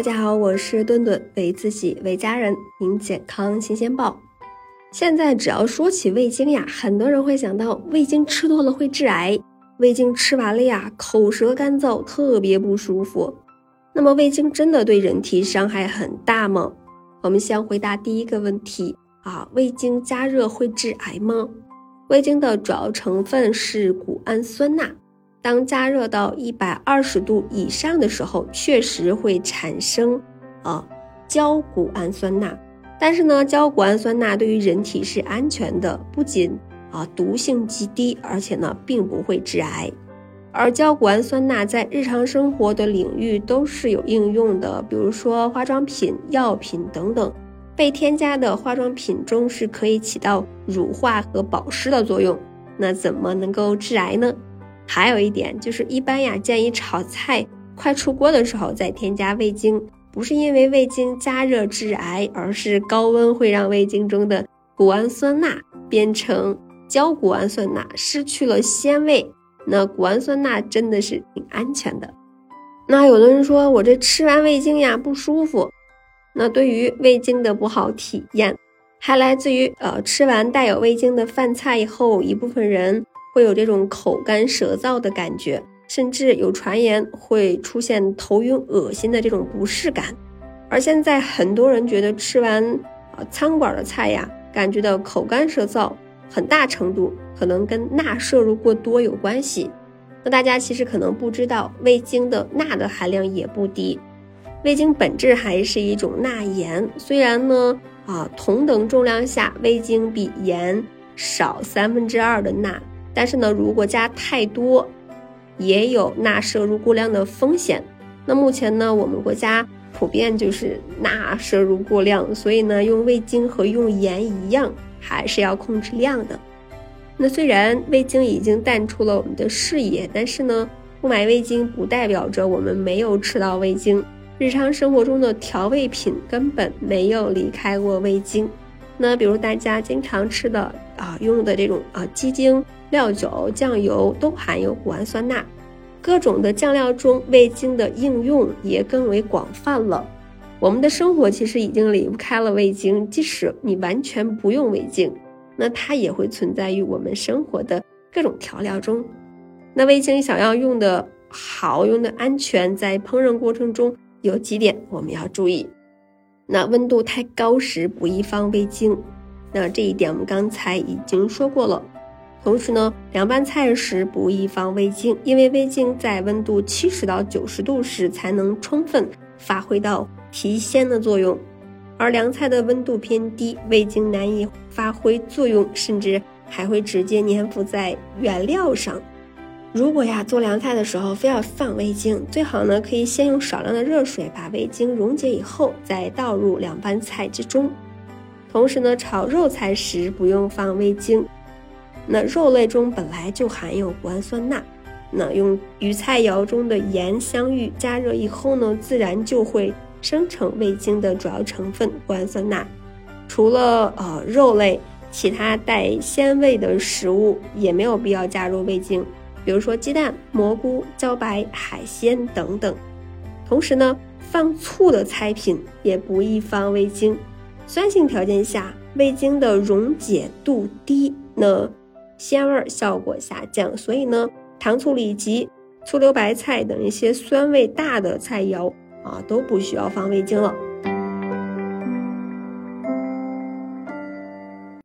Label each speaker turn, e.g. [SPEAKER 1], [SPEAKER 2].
[SPEAKER 1] 大家好，我是顿顿，为自己为家人听健康新鲜报。现在只要说起味精呀，很多人会想到味精吃多了会致癌，味精吃完了呀，口舌干燥，特别不舒服。那么味精真的对人体伤害很大吗？我们先回答第一个问题啊，味精加热会致癌吗？味精的主要成分是谷氨酸钠。当加热到一百二十度以上的时候，确实会产生啊焦谷氨酸钠。但是呢，焦谷氨酸钠对于人体是安全的，不仅啊毒性极低，而且呢并不会致癌。而焦谷氨酸钠在日常生活的领域都是有应用的，比如说化妆品、药品等等，被添加的化妆品中是可以起到乳化和保湿的作用。那怎么能够致癌呢？还有一点就是，一般呀，建议炒菜快出锅的时候再添加味精，不是因为味精加热致癌，而是高温会让味精中的谷氨酸钠变成焦谷氨酸钠，失去了鲜味。那谷氨酸钠真的是挺安全的。那有的人说我这吃完味精呀不舒服，那对于味精的不好体验，还来自于呃吃完带有味精的饭菜以后，一部分人。会有这种口干舌燥的感觉，甚至有传言会出现头晕、恶心的这种不适感。而现在很多人觉得吃完啊餐馆的菜呀，感觉到口干舌燥，很大程度可能跟钠摄入过多有关系。那大家其实可能不知道，味精的钠的含量也不低。味精本质还是一种钠盐，虽然呢啊同等重量下，味精比盐少三分之二的钠。但是呢，如果加太多，也有钠摄入过量的风险。那目前呢，我们国家普遍就是钠摄入过量，所以呢，用味精和用盐一样，还是要控制量的。那虽然味精已经淡出了我们的视野，但是呢，不买味精不代表着我们没有吃到味精。日常生活中的调味品根本没有离开过味精。那比如大家经常吃的啊，用的这种啊鸡精。料酒、酱油都含有谷氨酸钠，各种的酱料中味精的应用也更为广泛了。我们的生活其实已经离不开了味精，即使你完全不用味精，那它也会存在于我们生活的各种调料中。那味精想要用的好、用的安全，在烹饪过程中有几点我们要注意。那温度太高时不宜放味精，那这一点我们刚才已经说过了。同时呢，凉拌菜时不宜放味精，因为味精在温度七十到九十度时才能充分发挥到提鲜的作用，而凉菜的温度偏低，味精难以发挥作用，甚至还会直接粘附在原料上。如果呀做凉菜的时候非要放味精，最好呢可以先用少量的热水把味精溶解以后，再倒入凉拌菜之中。同时呢，炒肉菜时不用放味精。那肉类中本来就含有谷氨酸钠，那用鱼菜肴中的盐相遇加热以后呢，自然就会生成味精的主要成分谷氨酸钠。除了呃肉类，其他带鲜味的食物也没有必要加入味精，比如说鸡蛋、蘑菇、茭白、海鲜等等。同时呢，放醋的菜品也不宜放味精，酸性条件下味精的溶解度低，那。鲜味效果下降，所以呢，糖醋里脊、醋溜白菜等一些酸味大的菜肴啊，都不需要放味精了。